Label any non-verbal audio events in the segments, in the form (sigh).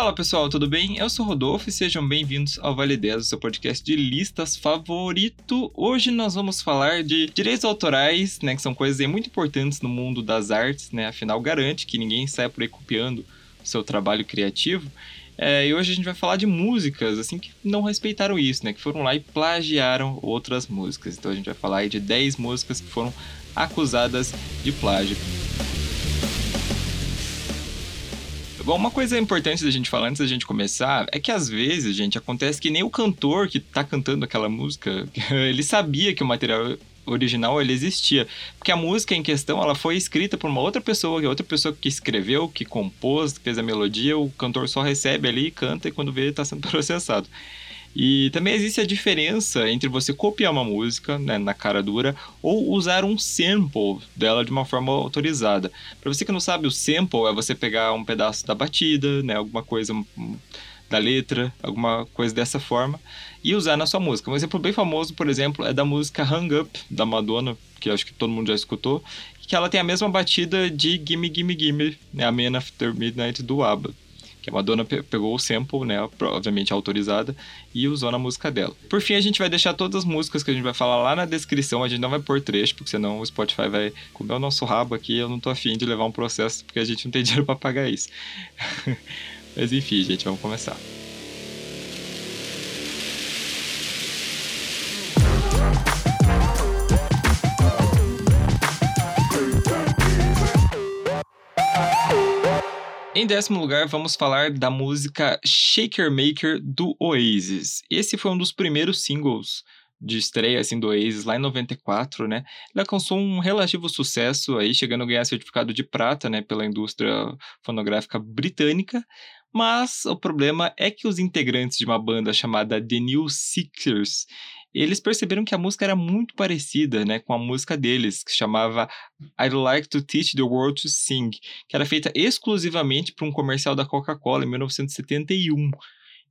Fala pessoal, tudo bem? Eu sou Rodolfo e sejam bem-vindos ao Vale 10, o seu podcast de listas favorito. Hoje nós vamos falar de direitos autorais, né, que são coisas muito importantes no mundo das artes, né, afinal garante que ninguém sai por aí copiando o seu trabalho criativo. É, e hoje a gente vai falar de músicas, assim, que não respeitaram isso, né, que foram lá e plagiaram outras músicas. Então a gente vai falar aí de 10 músicas que foram acusadas de plágio. Bom, uma coisa importante da gente falar antes da gente começar é que às vezes, gente, acontece que nem o cantor que tá cantando aquela música, (laughs) ele sabia que o material original ele existia, porque a música em questão ela foi escrita por uma outra pessoa, que é outra pessoa que escreveu, que compôs, que fez a melodia, o cantor só recebe ali, canta e quando vê está sendo (laughs) processado. E também existe a diferença entre você copiar uma música né, na cara dura ou usar um sample dela de uma forma autorizada. Para você que não sabe, o sample é você pegar um pedaço da batida, né, alguma coisa da letra, alguma coisa dessa forma, e usar na sua música. Um exemplo bem famoso, por exemplo, é da música Hang Up, da Madonna, que acho que todo mundo já escutou, que ela tem a mesma batida de Gimme Gimme Gimme, né, a Man After Midnight do ABBA a Madonna pe pegou o sample, né, obviamente autorizada, e usou na música dela. Por fim, a gente vai deixar todas as músicas que a gente vai falar lá na descrição, a gente não vai pôr trecho, porque senão o Spotify vai comer o nosso rabo aqui, eu não tô afim de levar um processo, porque a gente não tem (laughs) dinheiro para pagar isso. (laughs) Mas enfim, gente, vamos começar. Em décimo lugar, vamos falar da música Shaker Maker do Oasis. Esse foi um dos primeiros singles de estreia assim, do Oasis lá em 94, né? Ele alcançou um relativo sucesso aí, chegando a ganhar certificado de prata, né, pela indústria fonográfica britânica. Mas o problema é que os integrantes de uma banda chamada The New Sixers, eles perceberam que a música era muito parecida, né, com a música deles, que chamava I'd Like to Teach the World to Sing, que era feita exclusivamente para um comercial da Coca-Cola em 1971.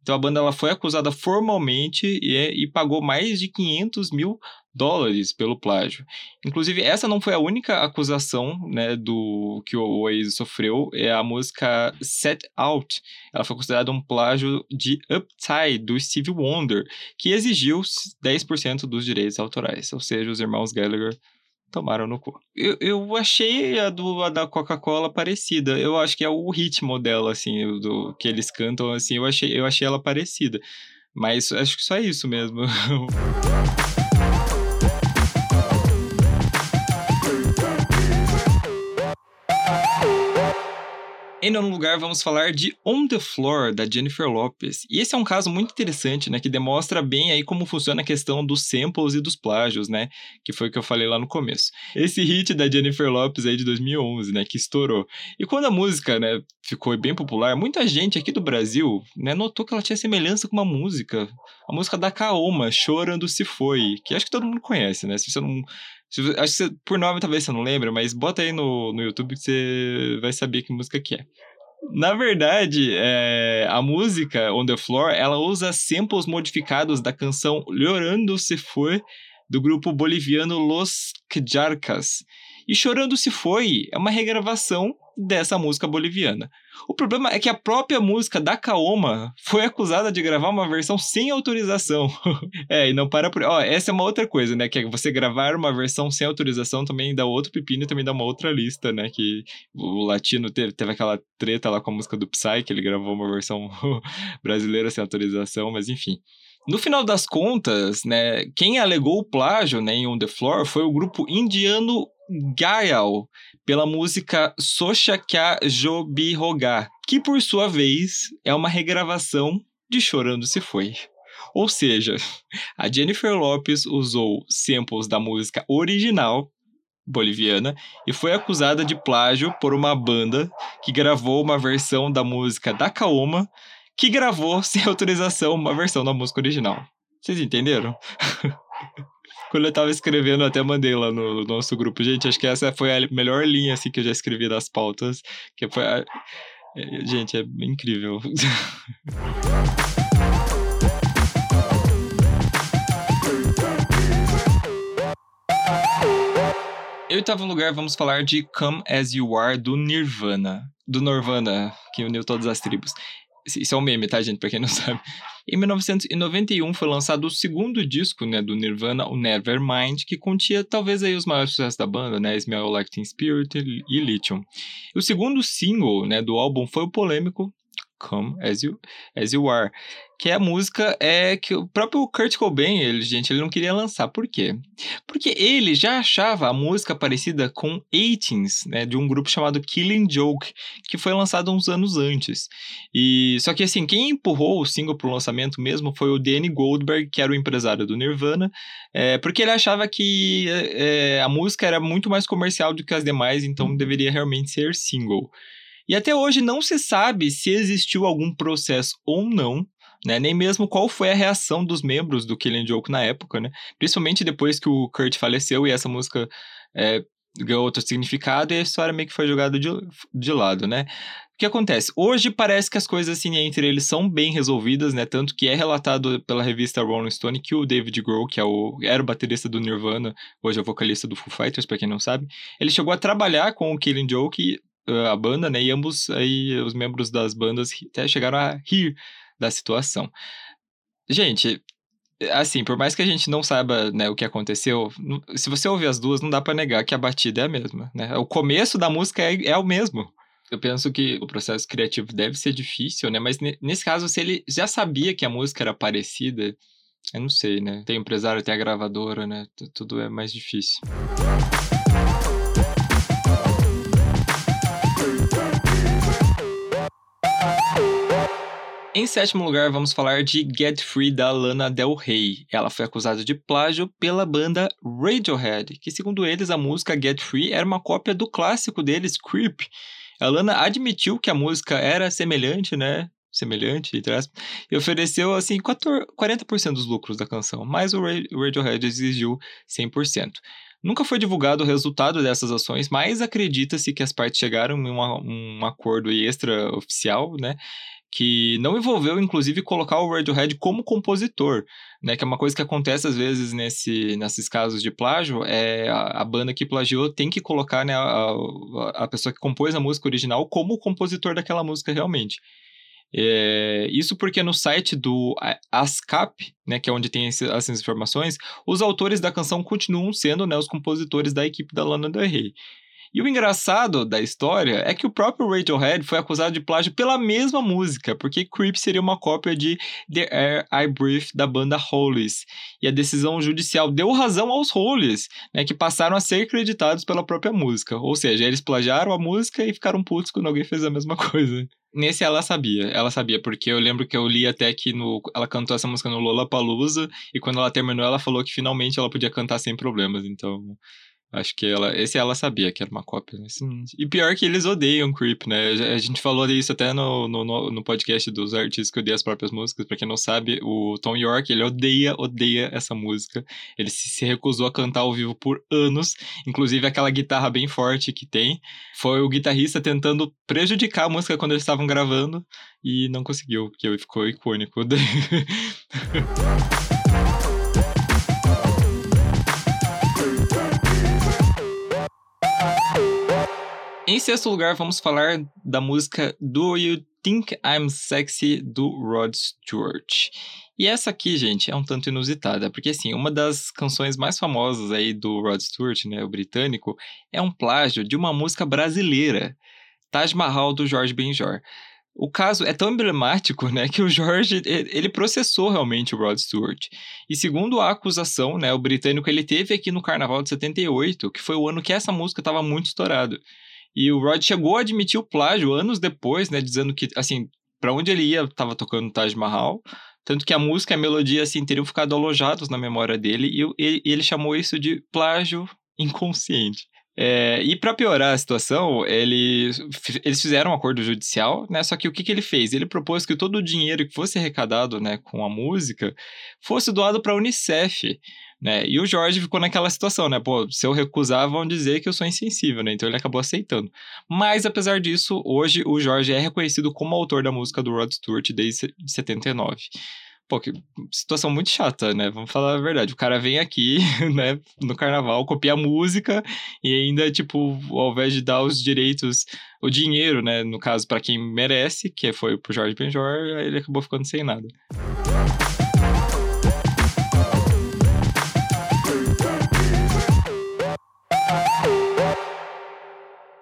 Então a banda ela foi acusada formalmente e, e pagou mais de 500 mil dólares pelo plágio. Inclusive, essa não foi a única acusação né, do que o Oasis sofreu, é a música Set Out. Ela foi considerada um plágio de Upside, do Steve Wonder, que exigiu 10% dos direitos autorais, ou seja, os irmãos Gallagher tomaram no cu. Eu, eu achei a, do, a da Coca-Cola parecida. Eu acho que é o ritmo dela, assim, do que eles cantam, assim, eu achei, eu achei ela parecida. Mas acho que só isso mesmo. (laughs) Em nono lugar, vamos falar de On the Floor, da Jennifer Lopez. E esse é um caso muito interessante, né? Que demonstra bem aí como funciona a questão dos samples e dos plágios, né? Que foi o que eu falei lá no começo. Esse hit da Jennifer Lopez aí de 2011, né? Que estourou. E quando a música, né? Ficou bem popular, muita gente aqui do Brasil, né? Notou que ela tinha semelhança com uma música. A música da Kaoma, Chorando Se Foi. Que acho que todo mundo conhece, né? Se você não Acho que você, por nome talvez você não lembra, mas bota aí no, no YouTube que você vai saber que música que é. Na verdade, é, a música On The Floor, ela usa samples modificados da canção Llorando Se Foi, do grupo boliviano Los Quejarcas. E Chorando Se Foi é uma regravação dessa música boliviana. O problema é que a própria música da Kaoma foi acusada de gravar uma versão sem autorização. (laughs) é, e não para por. Ó, essa é uma outra coisa, né? Que é você gravar uma versão sem autorização também dá outro pepino e também dá uma outra lista, né? Que o latino teve, teve aquela treta lá com a música do Psy, que ele gravou uma versão (laughs) brasileira sem autorização, mas enfim. No final das contas, né, quem alegou o plágio né, em On The Floor foi o grupo indiano Gael, pela música Socha Kya Jobi Rogar, que por sua vez é uma regravação de Chorando Se Foi. Ou seja, a Jennifer Lopez usou samples da música original boliviana e foi acusada de plágio por uma banda que gravou uma versão da música da Kaoma, que gravou (laughs) sem autorização uma versão da música original. Vocês entenderam? (laughs) Quando eu tava escrevendo, até mandei lá no, nosso grupo. Gente, acho que essa foi a melhor linha assim, que eu já escrevi das pautas. Que foi a... É, gente, é incrível. (laughs) Em oitavo lugar, vamos falar de Come As You Are, do Nirvana. Do Nirvana, que uniu todas as tribos. Isso é um meme, tá, gente? Pra quem não (laughs) sabe. Em 1991 foi lançado o segundo disco, né, do Nirvana, o Nevermind, que continha talvez aí os maiores sucessos da banda, né, Smell Like Teen Spirit e Lithium. O segundo single, né, do álbum foi o polêmico Come As You, As you Are, que é a música é que o próprio Kurt Cobain, ele, gente, ele não queria lançar. Por quê? Porque ele já achava a música parecida com 18s, né, de um grupo chamado Killing Joke, que foi lançado uns anos antes. E só que assim, quem empurrou o single pro lançamento mesmo foi o Danny Goldberg, que era o empresário do Nirvana, é, porque ele achava que é, a música era muito mais comercial do que as demais, então deveria realmente ser single. E até hoje não se sabe se existiu algum processo ou não, né? Nem mesmo qual foi a reação dos membros do Killing Joke na época, né? Principalmente depois que o Kurt faleceu e essa música é, ganhou outro significado e a história meio que foi jogada de, de lado, né? O que acontece? Hoje parece que as coisas assim entre eles são bem resolvidas, né? Tanto que é relatado pela revista Rolling Stone que o David Grohl, que é o, era o baterista do Nirvana, hoje é o vocalista do Foo Fighters, para quem não sabe, ele chegou a trabalhar com o Killing Joke a banda, né? E ambos aí os membros das bandas até chegaram a rir da situação. Gente, assim, por mais que a gente não saiba, né, o que aconteceu, se você ouvir as duas, não dá para negar que a batida é a mesma, né? O começo da música é, é o mesmo. Eu penso que o processo criativo deve ser difícil, né? Mas nesse caso, se ele já sabia que a música era parecida, eu não sei, né? Tem empresário, tem a gravadora, né? Tudo é mais difícil. Em sétimo lugar, vamos falar de Get Free da Lana Del Rey. Ela foi acusada de plágio pela banda Radiohead, que segundo eles a música Get Free era uma cópia do clássico deles, Creep. A Lana admitiu que a música era semelhante, né? Semelhante, entre aspas, e ofereceu assim 40% dos lucros da canção, mas o Radiohead exigiu 100%. Nunca foi divulgado o resultado dessas ações, mas acredita-se que as partes chegaram em uma, um acordo extraoficial, né? Que não envolveu, inclusive, colocar o Radiohead como compositor, né? Que é uma coisa que acontece às vezes nesse, nesses casos de plágio, é a, a banda que plagiou tem que colocar né, a, a pessoa que compôs a música original como compositor daquela música realmente. É, isso porque no site do ASCAP, né, que é onde tem esse, essas informações, os autores da canção continuam sendo né, os compositores da equipe da Lana Del Rey. E o engraçado da história é que o próprio Radiohead foi acusado de plágio pela mesma música, porque Creep seria uma cópia de The Air I Breathe da banda Hollies. E a decisão judicial deu razão aos Hollies, né, que passaram a ser creditados pela própria música. Ou seja, eles plagiaram a música e ficaram putos quando alguém fez a mesma (laughs) coisa. Nesse ela sabia, ela sabia, porque eu lembro que eu li até que no, ela cantou essa música no Lollapalooza, e quando ela terminou ela falou que finalmente ela podia cantar sem problemas, então Acho que ela. Esse ela sabia que era uma cópia. Né? E pior que eles odeiam Creep, né? A gente falou disso até no, no, no podcast dos artistas que odeiam as próprias músicas. Pra quem não sabe, o Tom York, ele odeia, odeia essa música. Ele se, se recusou a cantar ao vivo por anos. Inclusive, aquela guitarra bem forte que tem. Foi o guitarrista tentando prejudicar a música quando eles estavam gravando. E não conseguiu, porque ficou icônico. (laughs) Em sexto lugar, vamos falar da música Do You Think I'm Sexy do Rod Stewart. E essa aqui, gente, é um tanto inusitada, porque assim, uma das canções mais famosas aí do Rod Stewart, né, o britânico, é um plágio de uma música brasileira, Taj Mahal do Jorge Benjor. O caso é tão emblemático, né, que o Jorge, ele processou realmente o Rod Stewart. E segundo a acusação, né, o britânico ele teve aqui no Carnaval de 78, que foi o ano que essa música estava muito estourada. E o Rod chegou a admitir o plágio anos depois, né? Dizendo que, assim, para onde ele ia, tava tocando Taj Mahal. Tanto que a música e a melodia, assim, teriam ficado alojados na memória dele. E ele, chamou isso de plágio inconsciente. É, e para piorar a situação, ele, eles fizeram um acordo judicial, né? Só que o que, que ele fez? Ele propôs que todo o dinheiro que fosse arrecadado né, com a música fosse doado para a Unicef. Né? E o Jorge ficou naquela situação, né? Pô, se eu recusar, vão dizer que eu sou insensível, né? Então ele acabou aceitando. Mas, apesar disso, hoje o Jorge é reconhecido como autor da música do Rod Stewart desde 79. Pô, que situação muito chata, né? Vamos falar a verdade. O cara vem aqui, (laughs) né, no carnaval, copia a música e ainda, tipo, ao invés de dar os direitos, o dinheiro, né, no caso, para quem merece, que foi pro Jorge Benjor, ele acabou ficando sem nada.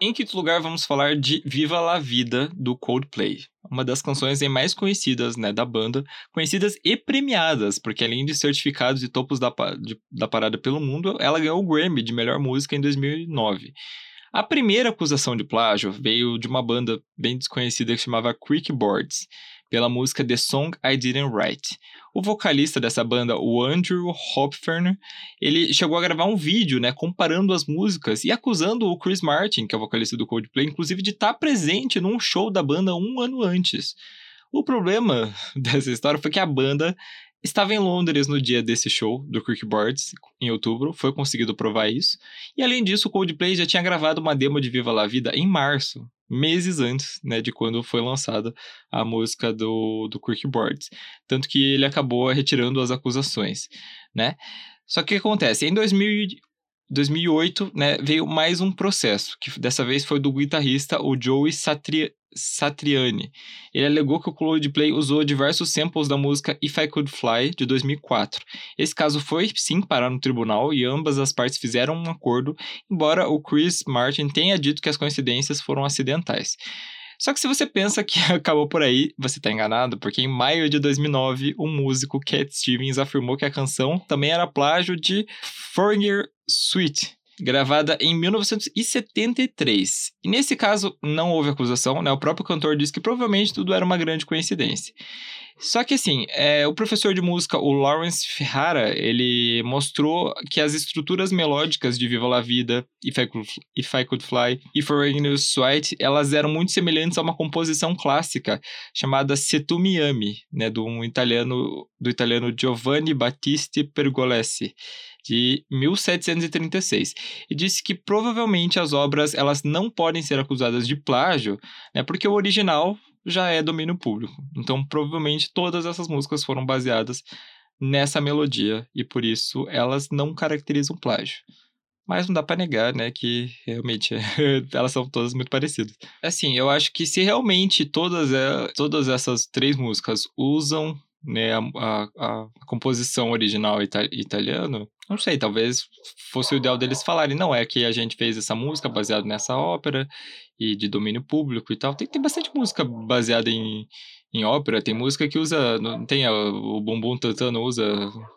Em quinto lugar, vamos falar de Viva la Vida, do Coldplay. Uma das canções mais conhecidas né, da banda, conhecidas e premiadas, porque além de certificados e topos da, de, da parada pelo mundo, ela ganhou o Grammy de melhor música em 2009. A primeira acusação de plágio veio de uma banda bem desconhecida que chamava Creekboards, pela música The Song I Didn't Write. O vocalista dessa banda, o Andrew Hopfern, ele chegou a gravar um vídeo, né, comparando as músicas e acusando o Chris Martin, que é o vocalista do Coldplay, inclusive de estar presente num show da banda um ano antes. O problema (laughs) dessa história foi que a banda Estava em Londres no dia desse show do Boards em outubro, foi conseguido provar isso. E além disso, o Coldplay já tinha gravado uma demo de Viva la Vida em março, meses antes, né, de quando foi lançada a música do, do Boards. Tanto que ele acabou retirando as acusações, né? Só que o que acontece? Em 2000, 2008, né, veio mais um processo, que dessa vez foi do guitarrista, o Joey Satri Satriani. Ele alegou que o Coldplay usou diversos samples da música If I Could Fly, de 2004. Esse caso foi, sim, parar no tribunal e ambas as partes fizeram um acordo, embora o Chris Martin tenha dito que as coincidências foram acidentais. Só que se você pensa que (laughs) acabou por aí, você está enganado, porque em maio de 2009, o músico Cat Stevens afirmou que a canção também era plágio de Foreigner Suite, gravada em 1973. E nesse caso não houve acusação, né? O próprio cantor disse que provavelmente tudo era uma grande coincidência. Só que assim, é, o professor de música, o Lawrence Ferrara, ele mostrou que as estruturas melódicas de Viva la Vida, If I Could, If I Could Fly e For News Sweat, elas eram muito semelhantes a uma composição clássica chamada Se Tu Mi Ami, né, do um italiano, do italiano Giovanni Battista Pergolesi de 1736 e disse que provavelmente as obras elas não podem ser acusadas de plágio, né, porque o original já é domínio público. Então, provavelmente todas essas músicas foram baseadas nessa melodia e por isso elas não caracterizam plágio. Mas não dá para negar, né, que realmente (laughs) elas são todas muito parecidas. Assim, eu acho que se realmente todas, é, todas essas três músicas usam né, a, a, a composição original ita italiano, não sei, talvez fosse o ideal deles falarem, não, é que a gente fez essa música baseada nessa ópera e de domínio público e tal. Tem, tem bastante música baseada em, em ópera, tem música que usa, tem a, o Bumbum Tantano usa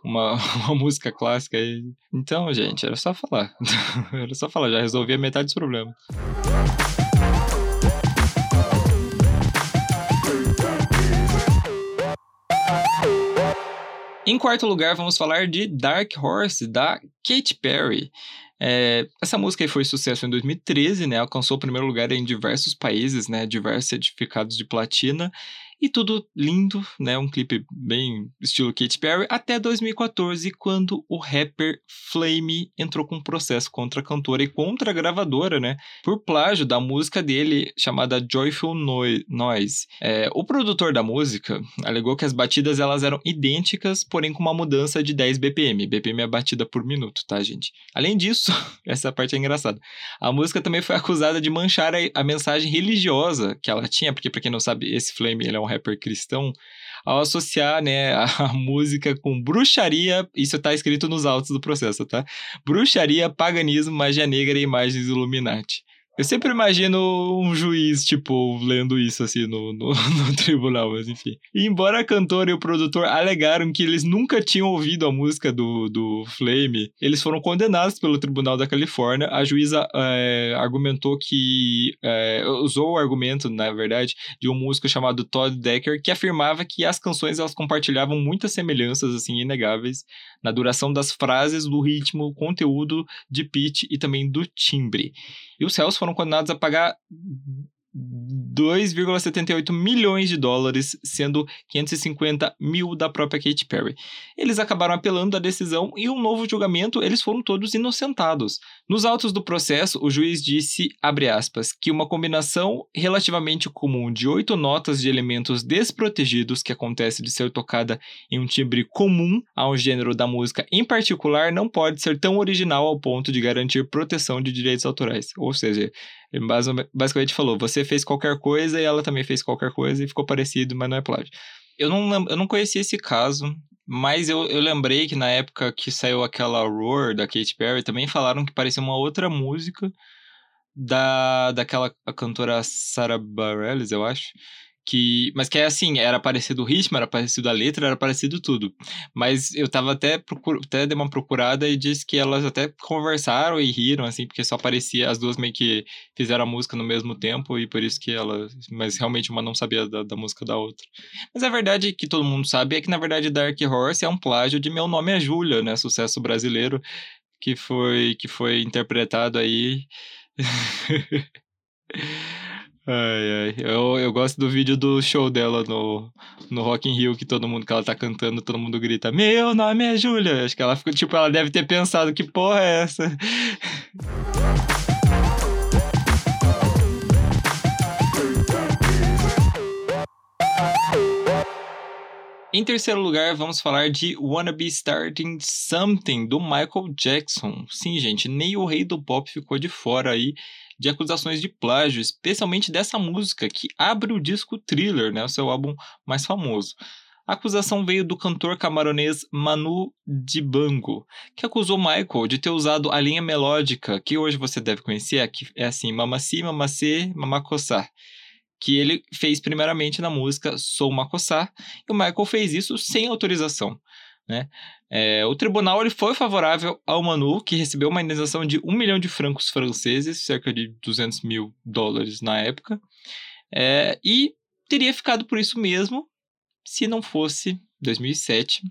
uma, (laughs) uma música clássica. E, então, gente, era só falar. (laughs) era só falar, já resolvia metade dos problemas. Em quarto lugar, vamos falar de Dark Horse, da Katy Perry. É, essa música foi sucesso em 2013, né? Alcançou o primeiro lugar em diversos países, né? Diversos certificados de platina. E tudo lindo, né? Um clipe bem estilo Katy Perry, até 2014, quando o rapper Flame entrou com um processo contra a cantora e contra a gravadora, né? Por plágio da música dele, chamada Joyful Noise. É, o produtor da música alegou que as batidas elas eram idênticas, porém com uma mudança de 10 BPM. BPM é batida por minuto, tá, gente? Além disso, (laughs) essa parte é engraçada. A música também foi acusada de manchar a, a mensagem religiosa que ela tinha, porque, pra quem não sabe, esse Flame ele é um rapper cristão, ao associar né, a, (laughs) música com bruxaria, isso está escrito nos autos do processo, tá? Bruxaria, paganismo, magia negra e imagens Illuminati. Eu sempre imagino um juiz, tipo, lendo isso assim no, no, (laughs) no, tribunal, mas enfim. E embora a cantora e o produtor alegaram que eles nunca tinham ouvido a música do, do Flame, eles foram condenados pelo Tribunal da Califórnia. A juíza é, argumentou que. É, usou o argumento, na verdade, de um músico chamado Todd Decker, que afirmava que as canções elas compartilhavam muitas semelhanças, assim, inegáveis, na duração das frases, do ritmo, conteúdo, de pitch e também do timbre. E os réus foram condenados a pagar 2,78 milhões de dólares, sendo 550 mil da própria Katy Perry. Eles acabaram apelando da decisão e um novo julgamento, eles foram todos inocentados. Nos autos do processo, o juiz disse, aspas, que uma combinação relativamente comum de oito notas de elementos desprotegidos que acontece de ser tocada em um timbre comum a um gênero da música em particular não pode ser tão original ao ponto de garantir proteção de direitos autorais. Ou seja, ele basicamente falou: você fez qualquer coisa e ela também fez qualquer coisa e ficou parecido, mas não é plágio. Eu não, eu não conhecia esse caso, mas eu, eu lembrei que na época que saiu aquela Roar da Katy Perry, também falaram que parecia uma outra música da daquela cantora Sarah Bareilles, eu acho, que, mas que é assim, era parecido o ritmo, era parecido a letra, era parecido tudo. Mas eu tava até, procur, até dei uma procurada e disse que elas até conversaram e riram, assim, porque só parecia, as duas meio que fizeram a música no mesmo tempo e por isso que elas, mas realmente uma não sabia da, da música da outra. Mas a verdade que todo mundo sabe é que na verdade Dark Horse é um plágio de Meu Nome é Júlia, né, sucesso brasileiro, que foi, que foi interpretado aí... (laughs) Ai, ai. Eu, eu gosto do vídeo do show dela no, no Rock in Rio, que todo mundo que ela tá cantando, todo mundo grita, meu nome é Júlia. Acho que ela ficou, tipo, ela deve ter pensado, que porra é essa? Em terceiro lugar, vamos falar de Wanna Be Starting Something, do Michael Jackson. Sim, gente, nem o rei do pop ficou de fora aí de acusações de plágio, especialmente dessa música que abre o disco Thriller, né, o seu álbum mais famoso. A acusação veio do cantor camaronês Manu Dibango, que acusou Michael de ter usado a linha melódica que hoje você deve conhecer, que é assim, mamaci, mamacê, mamacossá, que ele fez primeiramente na música Sou Macossá, e o Michael fez isso sem autorização. Né? É, o tribunal ele foi favorável ao Manu, que recebeu uma indenização de um milhão de francos franceses, cerca de 200 mil dólares na época, é, e teria ficado por isso mesmo se não fosse 2007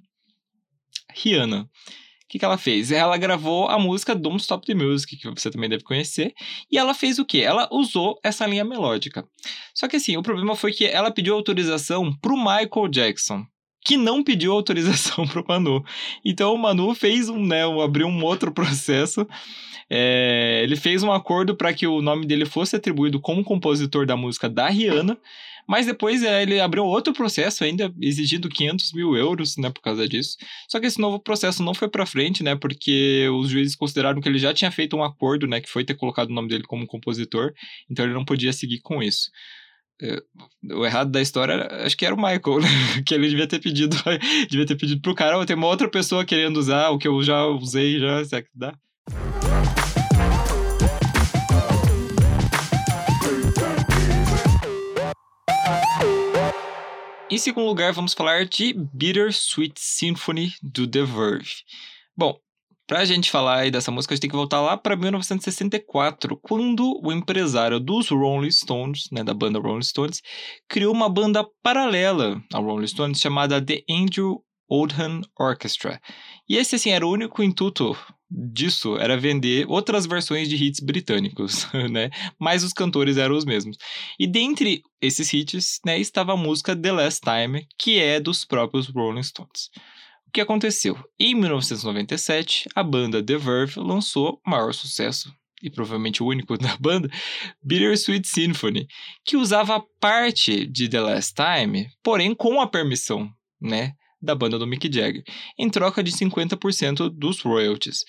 Rihanna. O que, que ela fez? Ela gravou a música Don't Stop the Music, que você também deve conhecer, e ela fez o quê? Ela usou essa linha melódica. Só que assim, o problema foi que ela pediu autorização para o Michael Jackson, que não pediu autorização (laughs) para o Manu. Então o Manu fez um, né, abriu um outro (laughs) processo. É, ele fez um acordo para que o nome dele fosse atribuído como compositor da música da Rihanna, mas depois é, ele abriu outro processo ainda exigindo 500 mil euros, né, por causa disso. Só que esse novo processo não foi para frente, né, porque os juízes consideraram que ele já tinha feito um acordo, né, que foi ter colocado o nome dele como compositor, então ele não podia seguir com isso. É, o errado da história, acho que era o Michael, né? (laughs) que ele devia ter pedido, (laughs) devia ter pedido pro cara, tem uma outra pessoa querendo usar o que eu já usei, já, será que dá? Em segundo lugar, vamos falar de Bittersweet Symphony do The Verve. Bom, Pra gente falar aí dessa música, a gente tem que voltar lá para 1964, quando o empresário dos Rolling Stones, né, da banda Rolling Stones, criou uma banda paralela ao Rolling Stones chamada The Andrew Oldham Orchestra. E esse, assim, era o único intuito disso, era vender outras versões de hits britânicos, (laughs) né? Mas os cantores eram os mesmos. E dentre esses hits, né, estava a música The Last Time, que é dos próprios Rolling Stones. O que aconteceu? Em 1997, a banda The Verve lançou o maior sucesso, e provavelmente o único (laughs) da banda, Bittersweet Symphony, que usava parte de The Last Time, porém com a permissão, né, da banda do Mick Jagger, em troca de 50% dos royalties.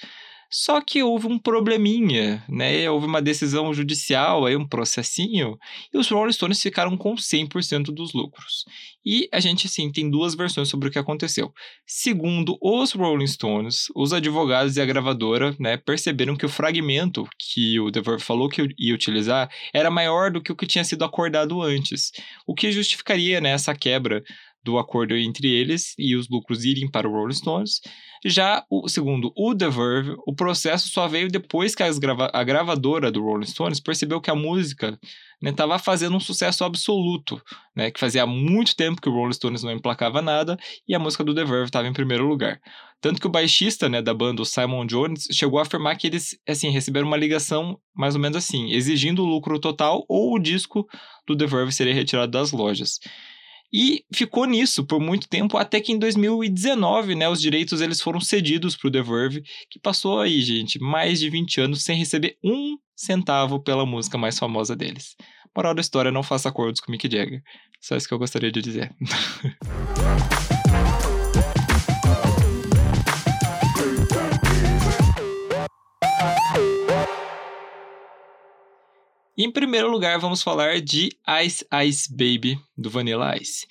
Só que houve um probleminha, né? Houve uma decisão judicial, aí um processinho, e os Rolling Stones ficaram com 100% dos lucros. E a gente, assim, tem duas versões sobre o que aconteceu. Segundo os Rolling Stones, os advogados e a gravadora, né, perceberam que o fragmento que o The falou que ia utilizar era maior do que o que tinha sido acordado antes, o que justificaria, né, essa quebra do acordo entre eles e os lucros irem para o Rolling Stones. Já, o, segundo o The Verve, o processo só veio depois que grava a gravadora do Rolling Stones percebeu que a música estava né, fazendo um sucesso absoluto, né, que fazia muito tempo que o Rolling Stones não emplacava nada e a música do The Verve estava em primeiro lugar. Tanto que o baixista né, da banda, o Simon Jones, chegou a afirmar que eles assim, receberam uma ligação mais ou menos assim, exigindo o lucro total ou o disco do The Verve seria retirado das lojas. E ficou nisso por muito tempo, até que em 2019, né, os direitos eles foram cedidos para o The Verve, que passou aí, gente, mais de 20 anos sem receber um centavo pela música mais famosa deles. Moral da história, não faça acordos com Mick Jagger. Só isso que eu gostaria de dizer. (laughs) Em primeiro lugar, vamos falar de Ice Ice Baby, do Vanilla Ice.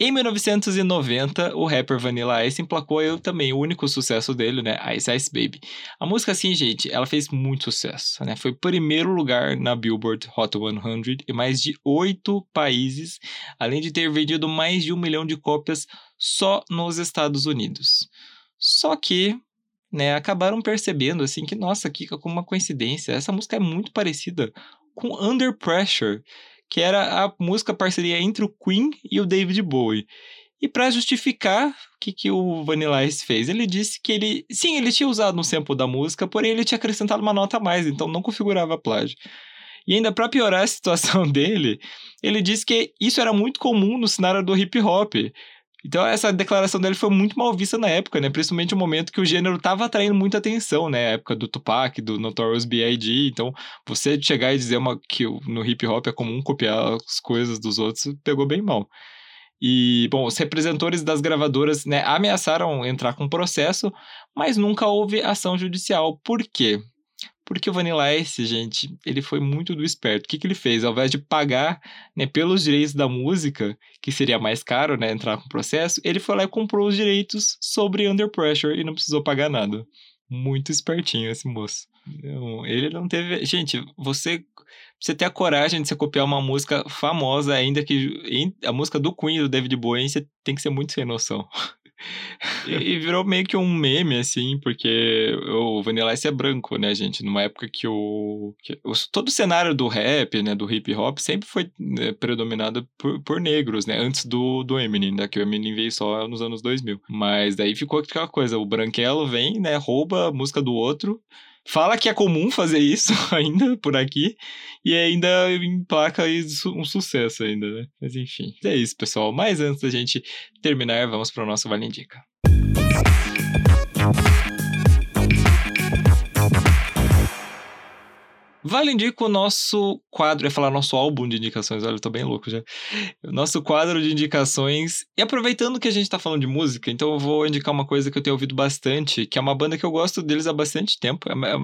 Em 1990, o rapper Vanilla Ice emplacou eu também o único sucesso dele, né? Ice Ice Baby. A música, assim, gente, ela fez muito sucesso, né? Foi primeiro lugar na Billboard Hot 100 em mais de oito países, além de ter vendido mais de um milhão de cópias só nos Estados Unidos. Só que, né, acabaram percebendo, assim, que, nossa, que como uma coincidência, essa música é muito parecida com Under Pressure, que era a música parceria entre o Queen e o David Bowie. E para justificar o que, que o Vanilla Ice fez, ele disse que ele, sim, ele tinha usado um sample da música, porém ele tinha acrescentado uma nota a mais, então não configurava plágio. E ainda para piorar a (laughs) situação dele, ele disse que isso era muito comum no cenário do hip hop, então essa declaração dele foi muito mal vista na época, né? Principalmente no momento que o gênero estava atraindo muita atenção, né? A época do Tupac, do Notorious B.I.G. Então, você chegar e dizer uma, que no hip hop é comum copiar as coisas dos outros, pegou bem mal. E, bom, os representores das gravadoras né, ameaçaram entrar com processo, mas nunca houve ação judicial. Por quê? Porque o Vanilla Ice, gente, ele foi muito do esperto. O que, que ele fez? Ao invés de pagar né, pelos direitos da música, que seria mais caro, né, entrar com o processo, ele foi lá e comprou os direitos sobre Under Pressure e não precisou pagar nada. Muito espertinho esse moço. ele não teve. Gente, você você ter a coragem de você copiar uma música famosa, ainda que a música do Queen do David Bowie, você tem que ser muito sem noção. (laughs) e, virou meio que um meme, assim, porque o Vanilla Ice é branco, né, gente? Numa época que o, que o todo o cenário do rap, né, do hip hop, sempre foi né, predominado por, por negros, né? Antes do, do Eminem, né? Que o Eminem veio só nos anos 2000. Mas daí ficou aquela coisa, o branquelo vem, né, rouba a música do outro fala que é comum fazer isso (laughs) ainda por aqui e ainda emplaca um sucesso ainda, né? Mas enfim, é isso, pessoal. Mas antes da gente terminar, vamos para o nosso Vale Indica. Vale indica o nosso quadro, ia falar nosso álbum de indicações, olha, eu tô bem louco já. O nosso quadro de indicações. E aproveitando que a gente tá falando de música, então eu vou indicar uma coisa que eu tenho ouvido bastante, que é uma banda que eu gosto deles há bastante tempo. É, é,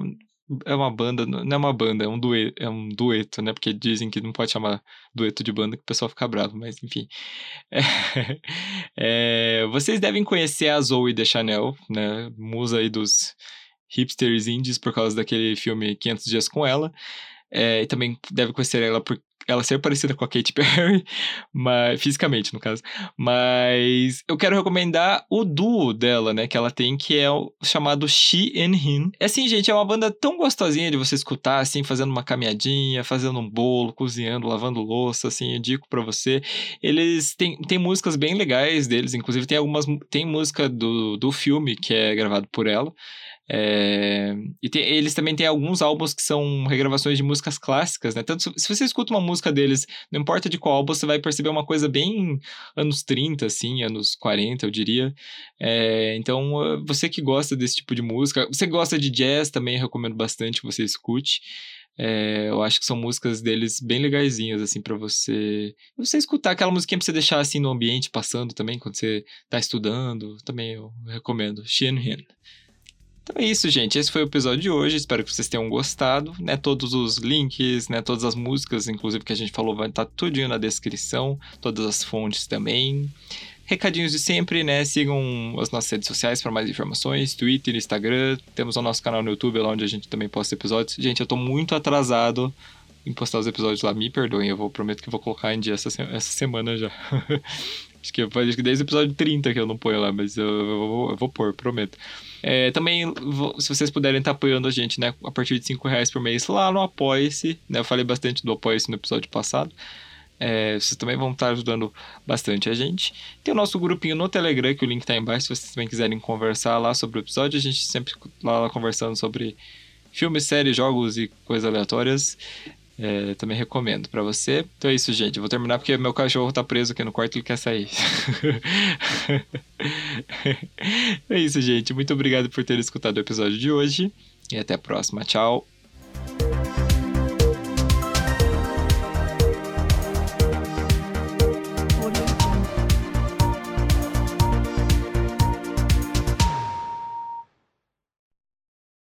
é uma banda, não é uma banda, é um, dueto, é um dueto, né? Porque dizem que não pode chamar dueto de banda que o pessoal fica bravo, mas enfim. É, (laughs) é, vocês devem conhecer a Zoe de Chanel, né? Musa aí dos hipsters indies por causa daquele filme 500 Dias com Ela. É, e também deve conhecer ela por ela ser parecida com a Katy (laughs) Perry, mas, fisicamente, no caso. Mas eu quero recomendar o duo dela, né? Que ela tem, que é o chamado She and Him. É assim, gente, é uma banda tão gostosinha de você escutar, assim, fazendo uma caminhadinha, fazendo um bolo, cozinhando, lavando louça, assim, eu digo pra você. Eles têm, têm músicas bem legais deles, inclusive tem algumas. Tem música do, do filme que é gravado por ela. É... E tem, eles também têm alguns álbuns que são regravações de músicas clássicas, né? Tanto se você escuta uma música deles, não importa de qual álbum, você vai perceber uma coisa bem anos 30, assim, anos 40, eu diria. É... Então, você que gosta desse tipo de música, você gosta de jazz também, recomendo bastante que você escute. É, eu acho que são músicas deles bem legaisinhas, assim, para você. Você escutar aquela musiquinha pra você deixar assim no ambiente passando também, quando você tá estudando, também eu recomendo. Hin. Então é isso, gente. Esse foi o episódio de hoje. Espero que vocês tenham gostado. Né? Todos os links, né? todas as músicas, inclusive, que a gente falou, vai estar tudinho na descrição. Todas as fontes também. Recadinhos de sempre, né? Sigam as nossas redes sociais para mais informações: Twitter, Instagram. Temos o nosso canal no YouTube, lá onde a gente também posta episódios. Gente, eu tô muito atrasado em postar os episódios lá. Me perdoem, eu vou, prometo que vou colocar em dia essa, essa semana já. (laughs) Acho que, acho que desde o episódio 30 que eu não ponho lá, mas eu, eu, vou, eu vou pôr, prometo. É, também, se vocês puderem estar tá apoiando a gente, né, a partir de 5 reais por mês lá no Apoia-se, né, eu falei bastante do Apoia-se no episódio passado, é, vocês também vão estar ajudando bastante a gente. Tem o nosso grupinho no Telegram, que o link está embaixo, se vocês também quiserem conversar lá sobre o episódio, a gente sempre lá conversando sobre filmes, séries, jogos e coisas aleatórias. É, também recomendo para você. Então é isso, gente. Vou terminar porque meu cachorro tá preso aqui no quarto e ele quer sair. (laughs) é isso, gente. Muito obrigado por ter escutado o episódio de hoje. E até a próxima. Tchau.